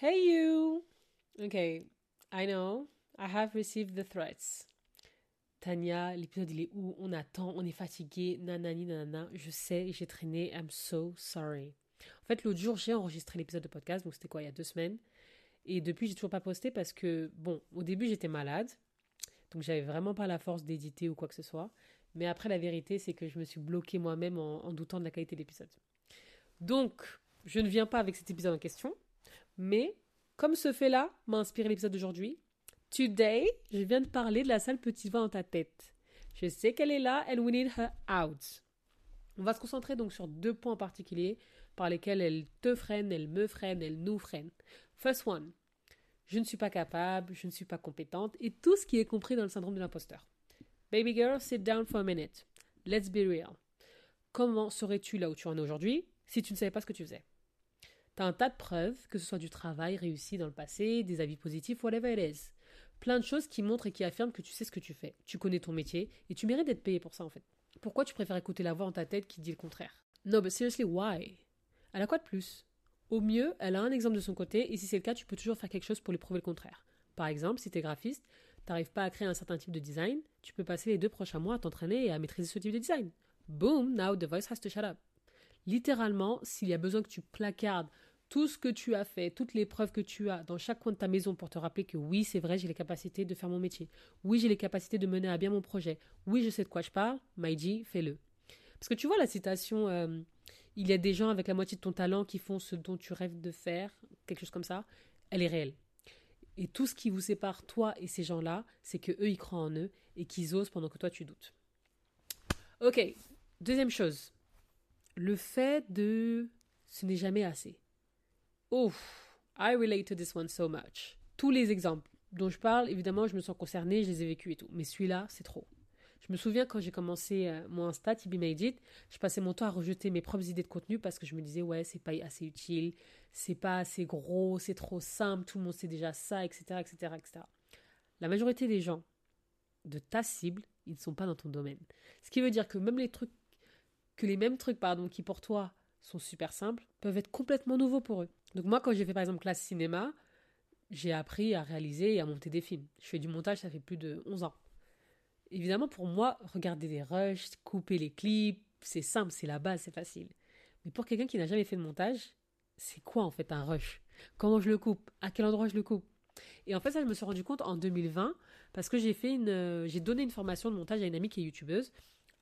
Hey you! Okay, I know, I have received the threats. Tania, l'épisode il est où? On attend, on est fatigué, nanani nanana. Je sais, j'ai traîné, I'm so sorry. En fait, l'autre jour, j'ai enregistré l'épisode de podcast, donc c'était quoi, il y a deux semaines? Et depuis, j'ai toujours pas posté parce que, bon, au début, j'étais malade. Donc, j'avais vraiment pas la force d'éditer ou quoi que ce soit. Mais après, la vérité, c'est que je me suis bloquée moi-même en, en doutant de la qualité de l'épisode. Donc, je ne viens pas avec cet épisode en question. Mais, comme ce fait-là m'a inspiré l'épisode d'aujourd'hui, Today, je viens de parler de la sale petite voix dans ta tête. Je sais qu'elle est là and we need her out. On va se concentrer donc sur deux points en particulier par lesquels elle te freine, elle me freine, elle nous freine. First one, je ne suis pas capable, je ne suis pas compétente et tout ce qui est compris dans le syndrome de l'imposteur. Baby girl, sit down for a minute. Let's be real. Comment serais-tu là où tu en es aujourd'hui si tu ne savais pas ce que tu faisais? T'as un tas de preuves, que ce soit du travail réussi dans le passé, des avis positifs, whatever it is plein de choses qui montrent et qui affirment que tu sais ce que tu fais. Tu connais ton métier et tu mérites d'être payé pour ça en fait. Pourquoi tu préfères écouter la voix dans ta tête qui dit le contraire? No, but seriously, why? Elle a quoi de plus? Au mieux, elle a un exemple de son côté et si c'est le cas, tu peux toujours faire quelque chose pour lui prouver le contraire. Par exemple, si tu es graphiste, t'arrives pas à créer un certain type de design, tu peux passer les deux prochains mois à t'entraîner et à maîtriser ce type de design. Boom, now the voice has to shut up. Littéralement, s'il y a besoin que tu placardes tout ce que tu as fait, toutes les preuves que tu as dans chaque coin de ta maison pour te rappeler que oui, c'est vrai, j'ai les capacités de faire mon métier. Oui, j'ai les capacités de mener à bien mon projet. Oui, je sais de quoi je parle. Maïji, fais-le. Parce que tu vois la citation euh, Il y a des gens avec la moitié de ton talent qui font ce dont tu rêves de faire, quelque chose comme ça, elle est réelle. Et tout ce qui vous sépare, toi et ces gens-là, c'est que eux, ils croient en eux et qu'ils osent pendant que toi, tu doutes. Ok, deuxième chose. Le fait de ce n'est jamais assez. Ouf, I relate to this one so much. Tous les exemples dont je parle, évidemment, je me sens concernée, je les ai vécus et tout. Mais celui-là, c'est trop. Je me souviens quand j'ai commencé euh, mon Insta, Tibi Made It, je passais mon temps à rejeter mes propres idées de contenu parce que je me disais, ouais, c'est pas assez utile, c'est pas assez gros, c'est trop simple, tout le monde sait déjà ça, etc., etc., etc. La majorité des gens de ta cible, ils ne sont pas dans ton domaine. Ce qui veut dire que même les trucs, que les mêmes trucs, pardon, qui pour toi sont super simples, peuvent être complètement nouveaux pour eux. Donc moi, quand j'ai fait par exemple classe cinéma, j'ai appris à réaliser et à monter des films. Je fais du montage, ça fait plus de 11 ans. Évidemment, pour moi, regarder des rushs, couper les clips, c'est simple, c'est la base, c'est facile. Mais pour quelqu'un qui n'a jamais fait de montage, c'est quoi en fait un rush? Comment je le coupe? À quel endroit je le coupe? Et en fait, ça, je me suis rendu compte en 2020 parce que j'ai fait une, j'ai donné une formation de montage à une amie qui est youtubeuse.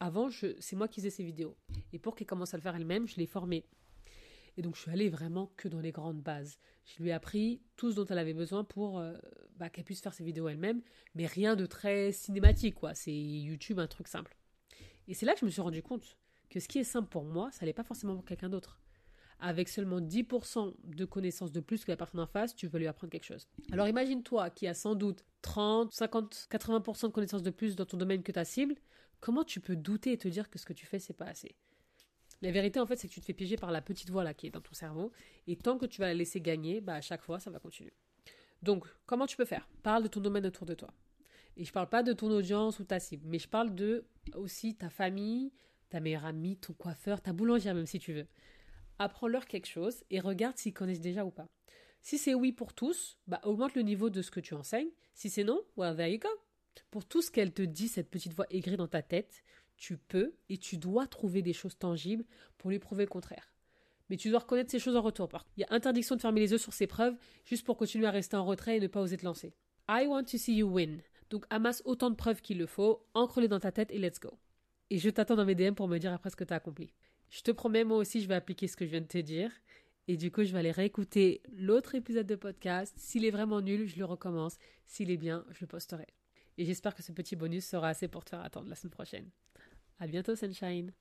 Avant, c'est moi qui faisais ses vidéos. Et pour qu'elle commence à le faire elle-même, je l'ai formée. Et donc, je suis allée vraiment que dans les grandes bases. Je lui ai appris tout ce dont elle avait besoin pour euh, bah, qu'elle puisse faire ses vidéos elle-même, mais rien de très cinématique, quoi. C'est YouTube, un truc simple. Et c'est là que je me suis rendu compte que ce qui est simple pour moi, ça n'est pas forcément pour quelqu'un d'autre. Avec seulement 10% de connaissances de plus que la personne en face, tu veux lui apprendre quelque chose. Alors imagine-toi qui a sans doute 30, 50, 80% de connaissances de plus dans ton domaine que ta cible, comment tu peux douter et te dire que ce que tu fais, c'est pas assez? La vérité, en fait, c'est que tu te fais piéger par la petite voix là qui est dans ton cerveau. Et tant que tu vas la laisser gagner, bah, à chaque fois, ça va continuer. Donc, comment tu peux faire? Parle de ton domaine autour de toi. Et je parle pas de ton audience ou ta cible, mais je parle de aussi ta famille, ta meilleure amie, ton coiffeur, ta boulangère, même si tu veux. Apprends-leur quelque chose et regarde s'ils connaissent déjà ou pas. Si c'est oui pour tous, bah, augmente le niveau de ce que tu enseignes. Si c'est non, well, there you go. Pour tout ce qu'elle te dit, cette petite voix aigrie dans ta tête, tu peux et tu dois trouver des choses tangibles pour lui prouver le contraire. Mais tu dois reconnaître ces choses en retour. Il y a interdiction de fermer les yeux sur ces preuves juste pour continuer à rester en retrait et ne pas oser te lancer. I want to see you win. Donc amasse autant de preuves qu'il le faut, ancre-les dans ta tête et let's go. Et je t'attends dans mes DM pour me dire après ce que tu as accompli. Je te promets, moi aussi, je vais appliquer ce que je viens de te dire. Et du coup, je vais aller réécouter l'autre épisode de podcast. S'il est vraiment nul, je le recommence. S'il est bien, je le posterai. Et j'espère que ce petit bonus sera assez pour te faire attendre la semaine prochaine. À bientôt, Sunshine!